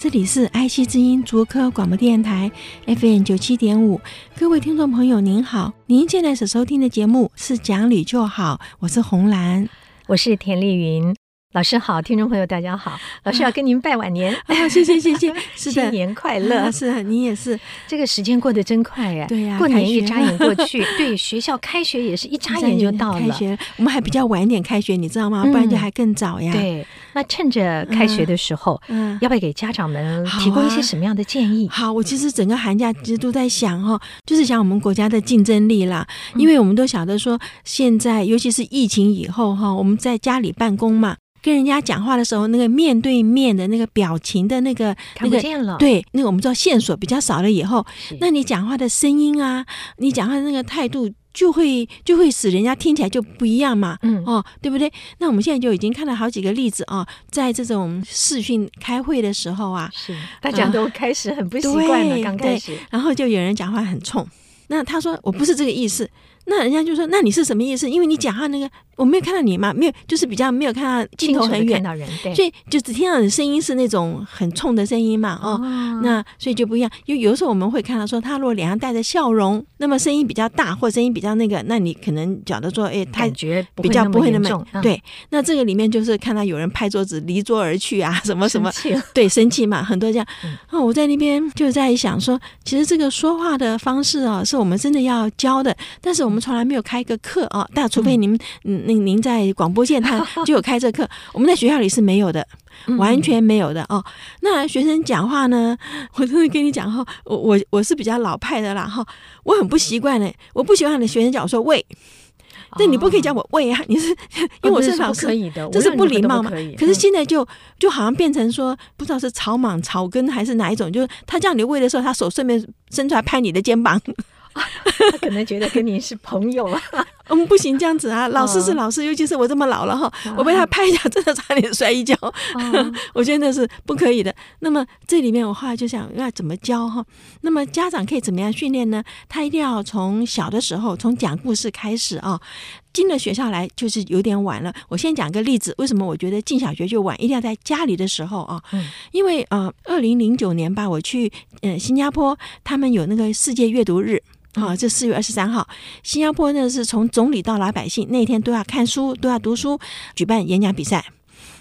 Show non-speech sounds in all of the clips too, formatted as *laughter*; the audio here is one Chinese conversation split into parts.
这里是爱惜之音竹科广播电台 FM 九七点五，各位听众朋友您好，您现在所收听的节目是《讲理就好》，我是红兰，我是田丽云。老师好，听众朋友大家好，老师要跟您拜晚年，啊，谢谢谢谢，*laughs* 是的，新年快乐，啊、是你也是，这个时间过得真快呀，对呀，过年一眨眼过去，对，学校开学也是一眨眼就到了，开学，我们还比较晚一点开学，你知道吗？不然就还更早呀。对，那趁着开学的时候，嗯，要不要给家长们提供一些什么样的建议？好，我其实整个寒假其实都在想哈，就是想我们国家的竞争力啦，因为我们都晓得说，现在尤其是疫情以后哈，我们在家里办公嘛。跟人家讲话的时候，那个面对面的那个表情的那个看不见了，对，那个我们知道线索比较少了以后，那你讲话的声音啊，你讲话的那个态度就会就会使人家听起来就不一样嘛，嗯。哦，对不对？那我们现在就已经看了好几个例子啊，在这种视讯开会的时候啊，是。大家都开始很不习惯了，刚开始，然后就有人讲话很冲，那他说我不是这个意思。那人家就说：“那你是什么意思？因为你讲话那个我没有看到你嘛，没有，就是比较没有看到镜头很远，看到人，对，所以就只听到你的声音是那种很冲的声音嘛，哦，哦那所以就不一样。因为有时候我们会看到说，他如果脸上带着笑容，那么声音比较大或声音比较那个，那你可能觉得说，哎，他觉比较不会那么重。对，那这个里面就是看到有人拍桌子离桌而去啊，*laughs* 什么什么，对，生气嘛，很多这样。哦，我在那边就在想说，其实这个说话的方式啊，是我们真的要教的，但是我们。从来没有开个课啊，但除非您嗯，那您在广播线他 *laughs* 就有开这课，我们在学校里是没有的，完全没有的哦。那学生讲话呢，*laughs* 我真的跟你讲哈，我我我是比较老派的啦哈，我很不习惯的，我不喜欢的学生讲我说喂，那你不可以叫我喂啊，你是 *laughs* 因为我是老师，可以的，这是不礼貌嘛。可是现在就就好像变成说，不知道是草莽、草根还是哪一种，就是他叫你喂的时候，他手顺便伸出来拍你的肩膀。*laughs* 他可能觉得跟您是朋友啊。*laughs* 嗯，不行这样子啊！老师是老师，尤其是我这么老了哈，我被他拍一下，真的差点摔一跤。*laughs* 我觉得那是不可以的。那么这里面我后来就想要怎么教哈？那么家长可以怎么样训练呢？他一定要从小的时候，从讲故事开始啊。进了学校来就是有点晚了。我先讲个例子，为什么我觉得进小学就晚？一定要在家里的时候啊。因为呃，二零零九年吧，我去呃新加坡，他们有那个世界阅读日。啊，这四月二十三号，新加坡呢是从总理到老百姓那天都要看书，都要读书，举办演讲比赛。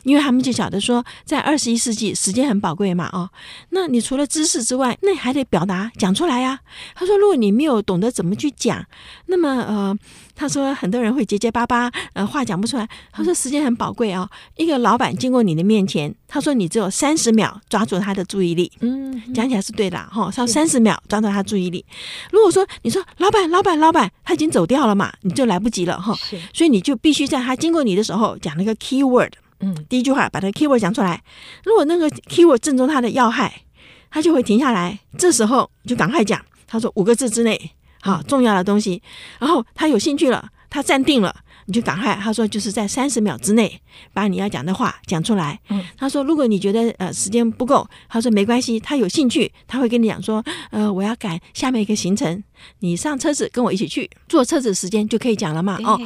因为他们就晓得说，在二十一世纪，时间很宝贵嘛，哦，那你除了知识之外，那你还得表达讲出来呀。他说，如果你没有懂得怎么去讲，那么呃，他说很多人会结结巴巴，呃，话讲不出来。他说时间很宝贵啊，一个老板经过你的面前，他说你只有三十秒抓住他的注意力，嗯，讲起来是对的哈，上三十秒抓住他注意力。如果说你说老板，老板，老板，他已经走掉了嘛，你就来不及了哈，所以你就必须在他经过你的时候讲那个 key word。嗯，第一句话把那个 keyword 讲出来。如果那个 keyword 正中他的要害，他就会停下来。这时候就赶快讲。他说五个字之内，好重要的东西。然后他有兴趣了，他站定了，你就赶快。他说就是在三十秒之内把你要讲的话讲出来。嗯，他说如果你觉得呃时间不够，他说没关系，他有兴趣，他会跟你讲说，呃，我要赶下面一个行程，你上车子跟我一起去，坐车子时间就可以讲了嘛。哦。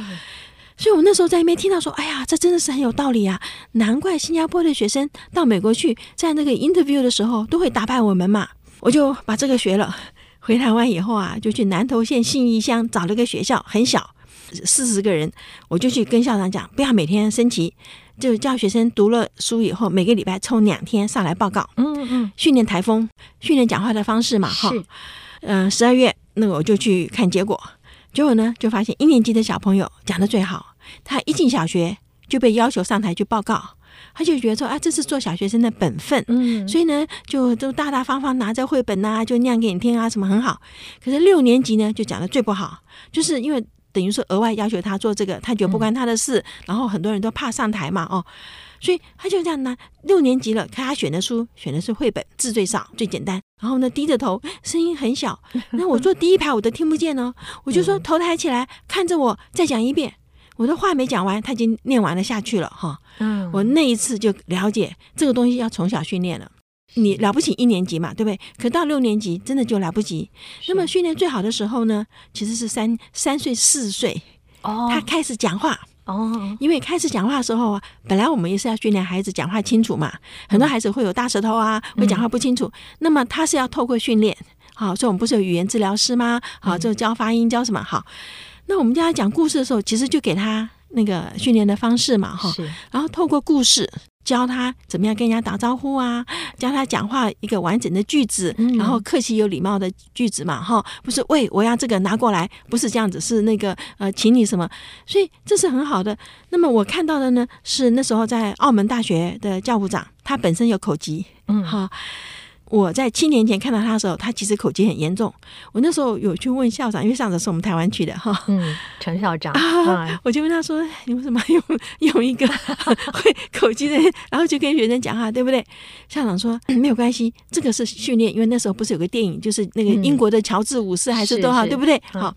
所以，我那时候在那边听到说：“哎呀，这真的是很有道理啊！难怪新加坡的学生到美国去，在那个 interview 的时候都会打败我们嘛。”我就把这个学了。回台湾以后啊，就去南投县信义乡找了个学校，很小，四十个人。我就去跟校长讲，不要每天升旗，就叫学生读了书以后，每个礼拜抽两天上来报告。嗯嗯，训练台风，训练讲话的方式嘛。哈，嗯，十二月那个我就去看结果。结果呢，就发现一年级的小朋友讲的最好。他一进小学就被要求上台去报告，他就觉得说啊，这是做小学生的本分。嗯，所以呢，就都大大方方拿着绘本呐、啊，就念给你听啊，什么很好。可是六年级呢，就讲的最不好，就是因为等于是额外要求他做这个，他觉得不关他的事，嗯、然后很多人都怕上台嘛，哦，所以他就这样呢六年级了，看他选的书，选的是绘本，字最少，最简单，然后呢低着头，声音很小，*laughs* 那我坐第一排我都听不见哦，我就说头抬起来看着我，再讲一遍，我的话没讲完，他已经念完了下去了哈，嗯，我那一次就了解这个东西要从小训练了。你了不起一年级嘛，对不对？可到六年级真的就来不及。那么训练最好的时候呢，其实是三三岁四岁哦，他开始讲话哦。因为开始讲话的时候啊，本来我们也是要训练孩子讲话清楚嘛。很多孩子会有大舌头啊，会讲话不清楚。那么他是要透过训练，好，所以我们不是有语言治疗师吗？好，就教发音，教什么？好，那我们教他讲故事的时候，其实就给他那个训练的方式嘛，哈。然后透过故事。教他怎么样跟人家打招呼啊，教他讲话一个完整的句子，嗯、然后客气有礼貌的句子嘛，哈，不是喂，我要这个拿过来，不是这样子，是那个呃，请你什么，所以这是很好的。那么我看到的呢，是那时候在澳门大学的教务长，他本身有口疾，嗯，哈。我在七年前看到他的时候，他其实口疾很严重。我那时候有去问校长，因为校长是我们台湾去的哈。嗯，陈校长啊，我就问他说：“你为什么用用一个会口疾的人，然后就跟学生讲话，对不对？”校长说：“没有关系，这个是训练，因为那时候不是有个电影，就是那个英国的乔治五世还是多少，对不对？好，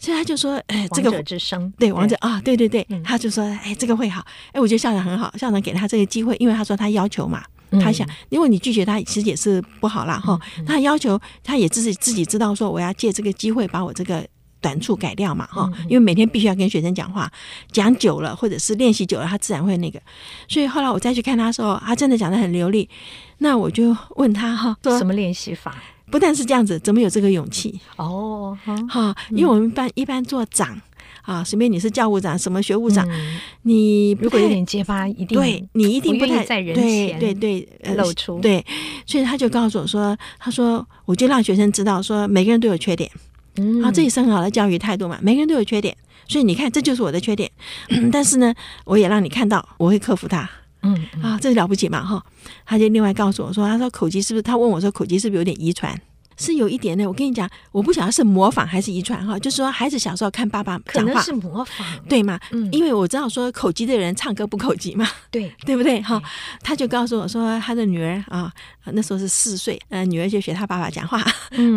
所以他就说：‘哎，这个王者之声，对王者啊，对对对。’他就说：‘哎，这个会好。’哎，我觉得校长很好，校长给他这个机会，因为他说他要求嘛。”他想，因为你拒绝他，其实也是不好啦。哈。他要求，他也自己自己知道说，我要借这个机会把我这个短处改掉嘛，哈。因为每天必须要跟学生讲话，讲久了或者是练习久了，他自然会那个。所以后来我再去看他的时候，他真的讲的很流利。那我就问他哈，说什么练习法？不但是这样子，怎么有这个勇气？哦，哈，因为我们一般一般做长。啊，随便你是教务长，什么学务长，嗯、你如果有点结巴，一定对你一定不太在人前对对对露出、呃、对，所以他就告诉我说，他说我就让学生知道说每个人都有缺点，嗯，啊，这也是很好的教育态度嘛，每个人都有缺点，所以你看这就是我的缺点，嗯、*clears throat* 但是呢，我也让你看到我会克服它，嗯，嗯。啊，这了不起嘛哈，他就另外告诉我说，他说口疾是不是？他问我说口疾是不是有点遗传？是有一点呢，我跟你讲，我不晓得是模仿还是遗传哈。就是说，孩子小时候看爸爸讲话，可能是模仿，对吗？嗯，因为我知道说口疾的人唱歌不口疾嘛，对，*laughs* 对不对？哈，他就告诉我说，他的女儿啊，那时候是四岁，呃，女儿就学他爸爸讲话，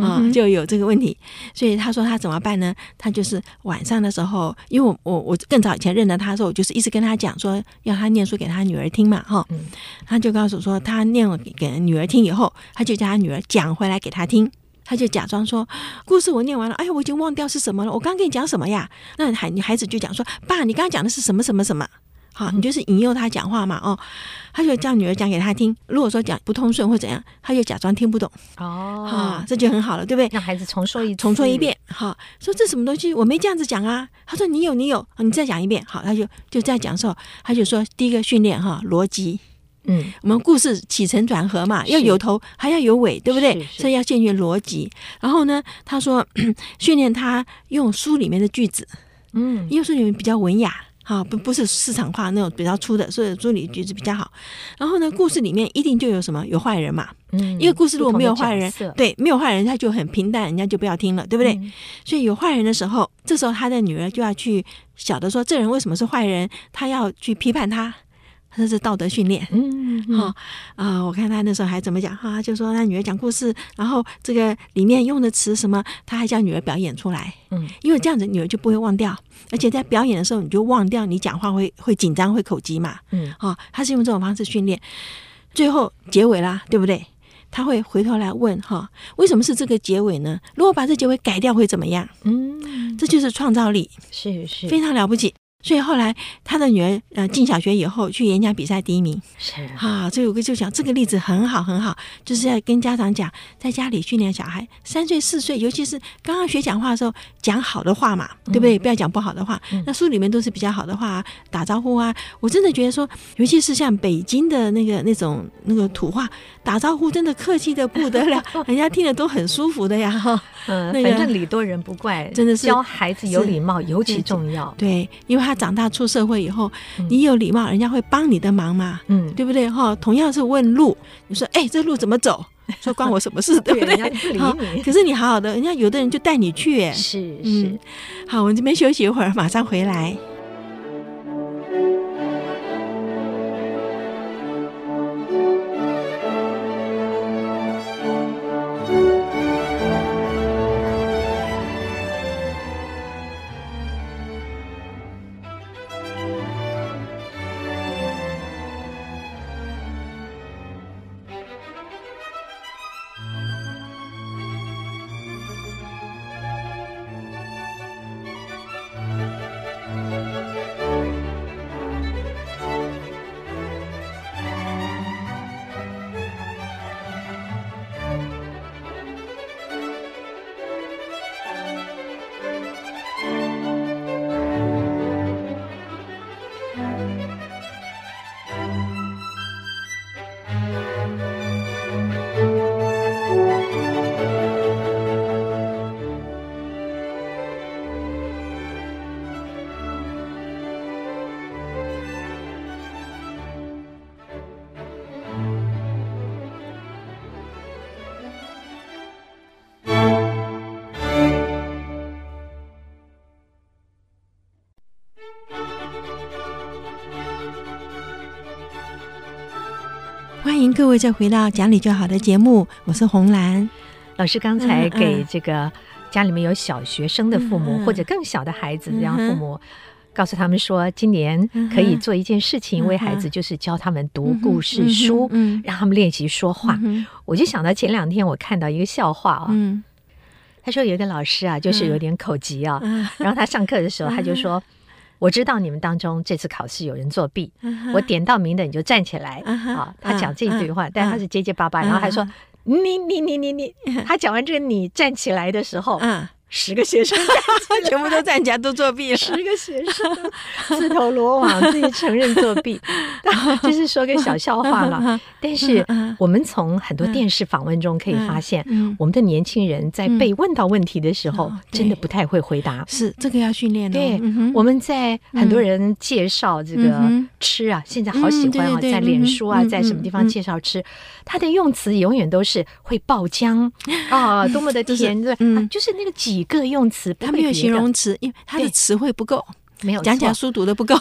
啊，就有这个问题，所以他说他怎么办呢？他就是晚上的时候，因为我我我更早以前认得他的时候，我就是一直跟他讲说，要他念书给他女儿听嘛，哈，他就告诉我说，他念了给女儿听以后，他就叫他女儿讲回来给他听。他就假装说，故事我念完了，哎呀，我已经忘掉是什么了。我刚跟你讲什么呀？那孩孩子就讲说，爸，你刚刚讲的是什么什么什么？好，你就是引诱他讲话嘛，哦，他就叫女儿讲给他听。如果说讲不通顺或怎样，他就假装听不懂。哦，啊，这就很好了，对不对？让孩子重说一重说一遍。好，说这什么东西？我没这样子讲啊。他说你有你有，你再讲一遍。好，他就就再讲的时候，他就说第一个训练哈逻辑。嗯，我们故事起承转合嘛，要有头还要有尾，对不对？所以要建立逻辑。然后呢，他说训练他用书里面的句子，嗯，因为书里面比较文雅，啊，不不是市场化那种比较粗的，所以书里句子比较好。然后呢，故事里面一定就有什么有坏人嘛，嗯，一个故事如果没有坏人，对，没有坏人他就很平淡，人家就不要听了，对不对？所以有坏人的时候，这时候他的女儿就要去晓得说，这人为什么是坏人，他要去批判他。这是道德训练，嗯，好啊、嗯呃，我看他那时候还怎么讲哈、啊，就说他女儿讲故事，然后这个里面用的词什么，他还叫女儿表演出来，嗯，因为这样子女儿就不会忘掉，而且在表演的时候你就忘掉你讲话会会紧张会口急嘛，嗯，啊，他是用这种方式训练，最后结尾啦，对不对？他会回头来问哈，为什么是这个结尾呢？如果把这结尾改掉会怎么样？嗯，这就是创造力，是是。非常了不起。所以后来他的女儿呃进小学以后去演讲比赛第一名，是啊，所以我就讲这个例子很好很好，就是要跟家长讲，在家里训练小孩三岁四岁，尤其是刚刚学讲话的时候，讲好的话嘛，对不对？不要讲不好的话。那书里面都是比较好的话，打招呼啊，我真的觉得说，尤其是像北京的那个那种那个土话，打招呼真的客气的不得了，*laughs* 人家听了都很舒服的呀。哈，嗯，反正礼多人不怪，真的是教孩子有礼貌尤其重要。对，因为他。他长大出社会以后，你有礼貌，人家会帮你的忙嘛，嗯，对不对？哈，同样是问路，你说，哎，这路怎么走？*laughs* 说关我什么事，*laughs* 对不对？人家不理你。可是你好好的，人家有的人就带你去，哎，是是、嗯。好，我们这边休息一会儿，马上回来。位再回到讲理就好的节目，我是红兰。老师。刚才给这个家里面有小学生的父母、嗯嗯、或者更小的孩子，这样父母告诉他们说，今年可以做一件事情，为孩子就是教他们读故事书，让他们练习说话。我就想到前两天我看到一个笑话啊，他说有一个老师啊，就是有点口疾啊，然后他上课的时候他就说。我知道你们当中这次考试有人作弊，我点到名的你就站起来。啊，他讲这一句话，但他是结结巴巴，然后还说你你你你你。*laughs* 他讲完这个你站起来的时候，十个学生 *laughs* 全部都在你家都作弊了，十个学生 *laughs* 自投罗网，自己承认作弊，*laughs* 就是说个小笑话了。但是我们从很多电视访问中可以发现，我们的年轻人在被问到问题的时候，真的不太会回答。是这个要训练的。对，我们在很多人介绍这个吃啊，现在好喜欢啊，在脸书啊，在什么地方介绍吃，他的用词永远都是会爆浆啊，多么的甜，对，就是那个几。一个用词，他没有形容词，因为他的词汇不够，没有讲讲书读的不够。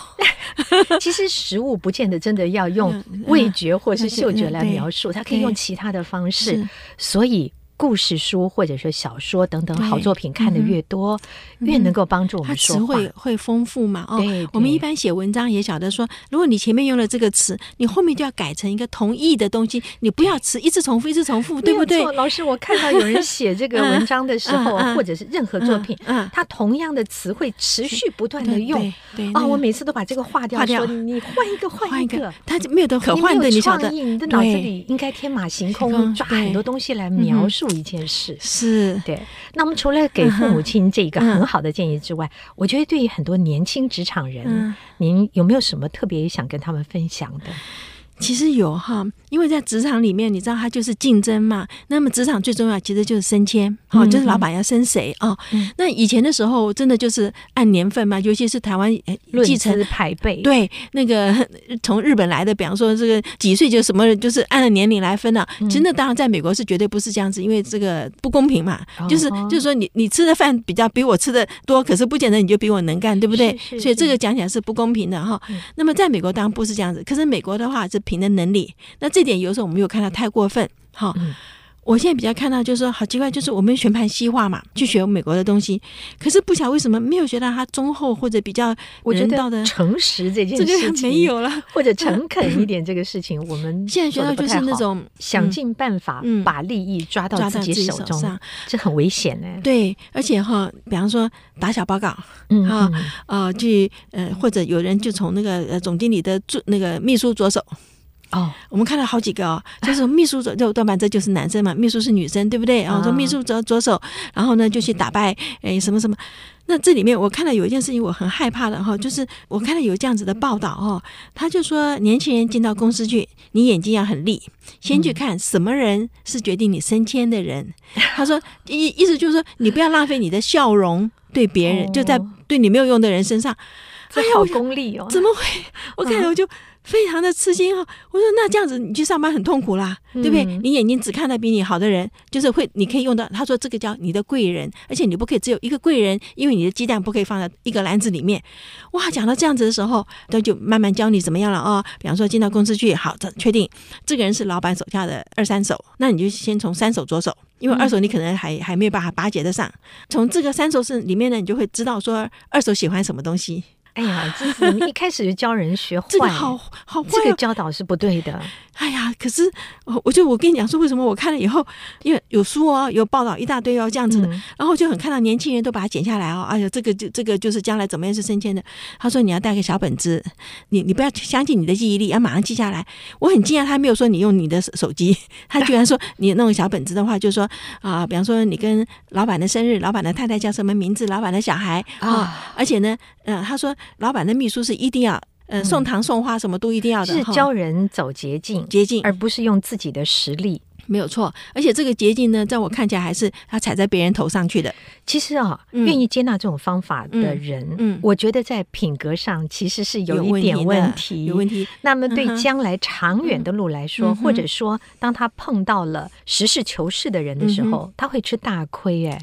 *laughs* 其实食物不见得真的要用味觉或是嗅觉来描述，它可以用其他的方式，所以。故事书或者说小说等等好作品看的越多，越能够帮助我们说话，词汇会丰富嘛？哦，我们一般写文章也晓得说，如果你前面用了这个词，你后面就要改成一个同义的东西，你不要词一直重复，一直重复，对不对？老师，我看到有人写这个 *laughs* 文章的时候，或者是任何作品，他同样的词汇持续不断的用，对啊，我每次都把这个划掉，说你换一个，换一个，他就没有的可换的，你晓得？你的脑子里应该天马行空，抓很多东西来描述。一件事是对。那我们除了给父母亲这一个很好的建议之外，我觉得对于很多年轻职场人，您有没有什么特别想跟他们分享的？其实有哈，因为在职场里面，你知道它就是竞争嘛。那么职场最重要其实就是升迁，哦，就是老板要升谁哦。那以前的时候，真的就是按年份嘛，尤其是台湾继承排辈，对那个 *laughs* 从日本来的，比方说这个几岁就什么，就是按照年龄来分的。其实那当然在美国是绝对不是这样子，因为这个不公平嘛。就是就是说你你吃的饭比较比我吃的多，可是不见得你就比我能干，对不对？所以这个讲起来是不公平的哈。那么在美国当然不是这样子，可是美国的话是。凭的能力，那这点有时候我们没有看到太过分，哈。嗯我现在比较看到就是说好奇怪，就是我们全盘西化嘛，去学美国的东西，可是不晓为什么没有学到他忠厚或者比较人道的诚实这件事情，这个没有了，或者 *laughs* 诚恳一点这个事情，我们现在学到就是那种想尽办法把利益抓到自己手中，这很危险呢。对，而且哈，比方说打小报告，嗯啊啊，去呃或者有人就从那个呃总经理的助那个秘书着手。哦，我们看到好几个哦，就是秘书左就多半这就是男生嘛，秘书是女生，对不对？然后说秘书左左手，然后呢就去打败诶什么什么。那这里面我看到有一件事情我很害怕的哈，就是我看到有这样子的报道哦，他就说年轻人进到公司去，你眼睛要很利，先去看什么人是决定你升迁的人。*laughs* 他说意意思就是说你不要浪费你的笑容对别人，就在对你没有用的人身上。这好功利哦！怎么会？我看了我就。非常的吃惊哈！我说那这样子你去上班很痛苦啦，对不对？你眼睛只看到比你好的人，就是会你可以用到。他说这个叫你的贵人，而且你不可以只有一个贵人，因为你的鸡蛋不可以放在一个篮子里面。哇，讲到这样子的时候，他就慢慢教你怎么样了哦。比方说进到公司去，好的，确定这个人是老板手下的二三手，那你就先从三手着手，因为二手你可能还还没有办法巴结得上。从这个三手是里面呢，你就会知道说二手喜欢什么东西。哎呀，这是你一开始就教人学坏，*laughs* 这个好好坏，这个教导是不对的。哎呀，可是我我就我跟你讲说，为什么我看了以后，因为有书哦，有报道一大堆哦，这样子的，嗯、然后就很看到年轻人都把它剪下来哦，哎呀，这个就这个就是将来怎么样是升迁的。他说你要带个小本子，你你不要相信你的记忆力，要马上记下来。我很惊讶，他没有说你用你的手机，*laughs* 他居然说你弄个小本子的话，就是说啊，比方说你跟老板的生日，老板的太太叫什么名字，老板的小孩啊，而且呢，嗯、呃，他说老板的秘书是一定要。呃，送糖送花什么都一定要的，是教人走捷径，捷径，而不是用自己的实力，没有错。而且这个捷径呢，在我看起来还是他踩在别人头上去的。其实啊，愿意接纳这种方法的人，嗯，我觉得在品格上其实是有一点问题，有问题。那么对将来长远的路来说，或者说当他碰到了实事求是的人的时候，他会吃大亏，哎。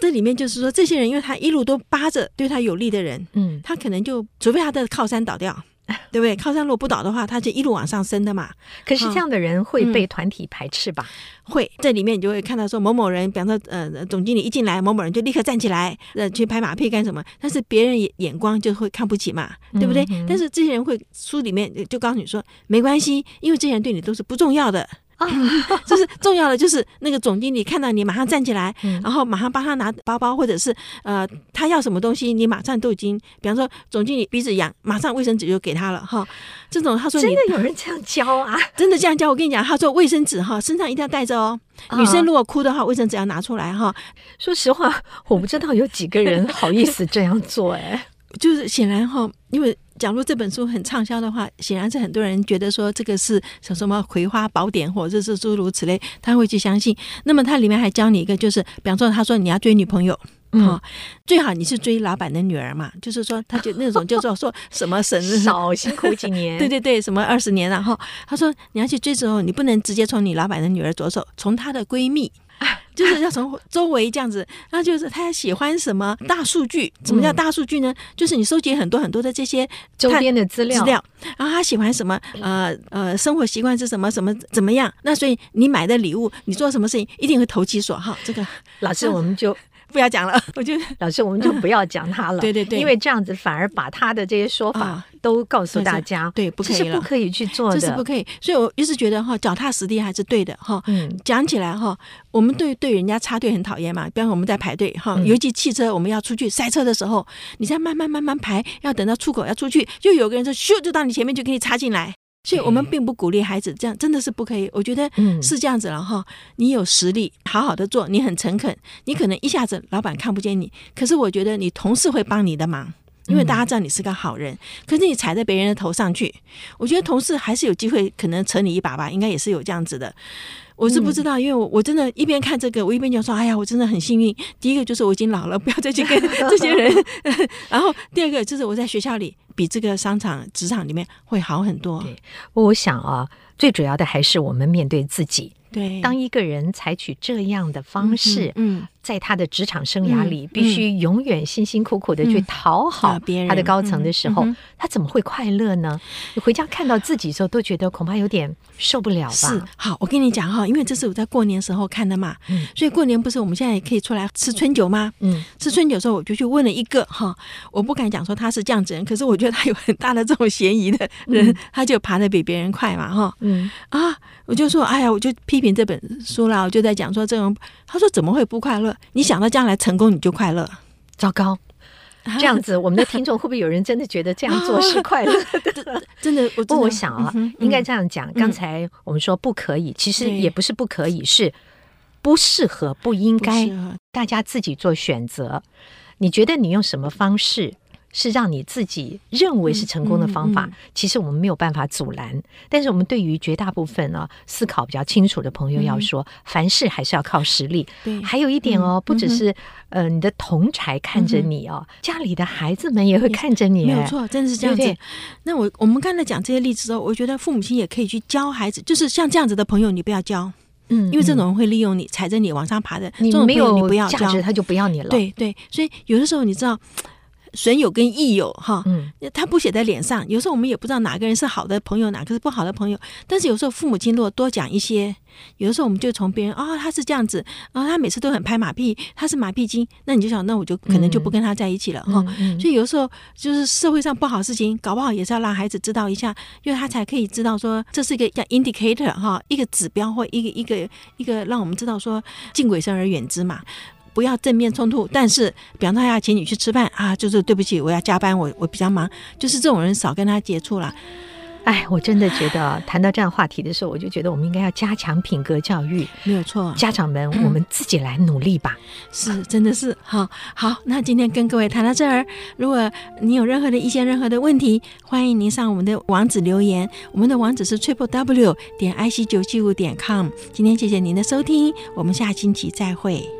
这里面就是说，这些人因为他一路都扒着对他有利的人，嗯，他可能就除非他的靠山倒掉，*laughs* 对不对？靠山如果不倒的话，他就一路往上升的嘛。可是这样的人会被团体排斥吧？嗯、会，这里面你就会看到说某某人，比方说呃，总经理一进来，某某人就立刻站起来，呃，去拍马屁干什么？但是别人眼光就会看不起嘛，对不对？嗯、但是这些人会书里面就告诉你说，没关系，因为这些人对你都是不重要的。啊，*laughs* 就是重要的，就是那个总经理看到你马上站起来，嗯、然后马上帮他拿包包，或者是呃，他要什么东西，你马上都已经，比方说总经理鼻子痒，马上卫生纸就给他了哈。这种他说真的有人这样教啊？*laughs* 真的这样教？我跟你讲，他说卫生纸哈，身上一定要带着哦。女生如果哭的话，卫生纸要拿出来哈。说实话，我不知道有几个人好意思这样做哎。就是显然哈，因为。假如这本书很畅销的话，显然是很多人觉得说这个是什什么葵花宝典，或者是诸如此类，他会去相信。那么它里面还教你一个，就是比方说，他说你要追女朋友，嗯、哦，最好你是追老板的女儿嘛，就是说他就那种叫做 *laughs* 说什么生日少辛苦几年，*laughs* 对对对，什么二十年，然后他说你要去追之后，你不能直接从你老板的女儿着手，从她的闺蜜。*laughs* 就是要从周围这样子，那就是他喜欢什么大数据？什么叫大数据呢？就是你收集很多很多的这些周边的资料，资料，然后他喜欢什么？呃呃，生活习惯是什么？什么怎么样？那所以你买的礼物，你做什么事情一定会投其所好。这个老师，*laughs* 我们就。不要讲了，我就老师，我们就不要讲他了。*laughs* 对对对，因为这样子反而把他的这些说法都告诉大家。对，不可以了，不可以去做的，这是不可以。所以我一直觉得哈，脚踏实地还是对的哈。嗯，讲起来哈，我们对对人家插队很讨厌嘛。比方我们在排队哈，尤其汽车我们要出去塞车的时候，你再慢慢慢慢排，要等到出口要出去，就有个人就咻就到你前面就给你插进来。所以我们并不鼓励孩子这样，真的是不可以。我觉得是这样子了哈。你有实力，好好的做，你很诚恳，你可能一下子老板看不见你，可是我觉得你同事会帮你的忙，因为大家知道你是个好人。可是你踩在别人的头上去，我觉得同事还是有机会可能扯你一把吧，应该也是有这样子的。我是不知道，因为我我真的，一边看这个，我一边就说：“哎呀，我真的很幸运。第一个就是我已经老了，不要再去跟 *laughs* 这些人。*laughs* 然后第二个就是我在学校里比这个商场、职场里面会好很多。对，我想啊，最主要的还是我们面对自己。对，当一个人采取这样的方式，嗯。嗯在他的职场生涯里，必须永远辛辛苦苦的去讨好别人。他的高层的时候，他怎么会快乐呢？你回家看到自己的时候，都觉得恐怕有点受不了吧？是，好，我跟你讲哈，因为这是我在过年时候看的嘛，所以过年不是我们现在也可以出来吃春酒吗？嗯，吃春酒的时候，我就去问了一个哈，我不敢讲说他是这样子人，可是我觉得他有很大的这种嫌疑的人，他就爬得比别人快嘛，哈，嗯。啊，我就说，哎呀，我就批评这本书啦，我就在讲说这种，他说怎么会不快乐？你想到将来成功，你就快乐。糟糕，这样子，我们的听众会不会有人真的觉得这样做是快乐的？*laughs* 真的，不过我想啊，应该这样讲。刚才我们说不可以，其实也不是不可以，是不适合，不应该。大家自己做选择。你觉得你用什么方式是让你自己认为是成功的方法，嗯嗯嗯、其实我们没有办法阻拦。但是我们对于绝大部分呢、啊、思考比较清楚的朋友，要说、嗯、凡事还是要靠实力。对，还有一点哦，嗯、不只是、嗯、呃你的同才看着你哦，嗯、家里的孩子们也会看着你。没有错，真的是这样子。对对，那我我们刚才讲这些例子之后，我觉得父母亲也可以去教孩子，就是像这样子的朋友，你不要教。嗯，因为这种人会利用你，踩着你往上爬的。你没有价值，他就不要你了。对对，所以有的时候你知道。损友跟益友哈，嗯，他不写在脸上。有时候我们也不知道哪个人是好的朋友，哪个是不好的朋友。但是有时候父母亲如果多讲一些，有的时候我们就从别人哦，他是这样子，然后他每次都很拍马屁，他是马屁精，那你就想，那我就可能就不跟他在一起了哈。所以有时候就是社会上不好事情，搞不好也是要让孩子知道一下，因为他才可以知道说这是一个叫 indicator 哈，一个指标或一个一个一个让我们知道说敬鬼神而远之嘛。不要正面冲突，但是比方说他要请你去吃饭啊，就是对不起，我要加班，我我比较忙，就是这种人少跟他接触了。哎，我真的觉得谈到这样话题的时候，我就觉得我们应该要加强品格教育，没有错。家长们，我们自己来努力吧。嗯、是，真的是好。好，那今天跟各位谈到这儿，如果你有任何的意见、任何的问题，欢迎您上我们的网址留言。我们的网址是 triple w 点 i c 九七五点 com。今天谢谢您的收听，我们下星期再会。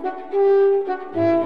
Música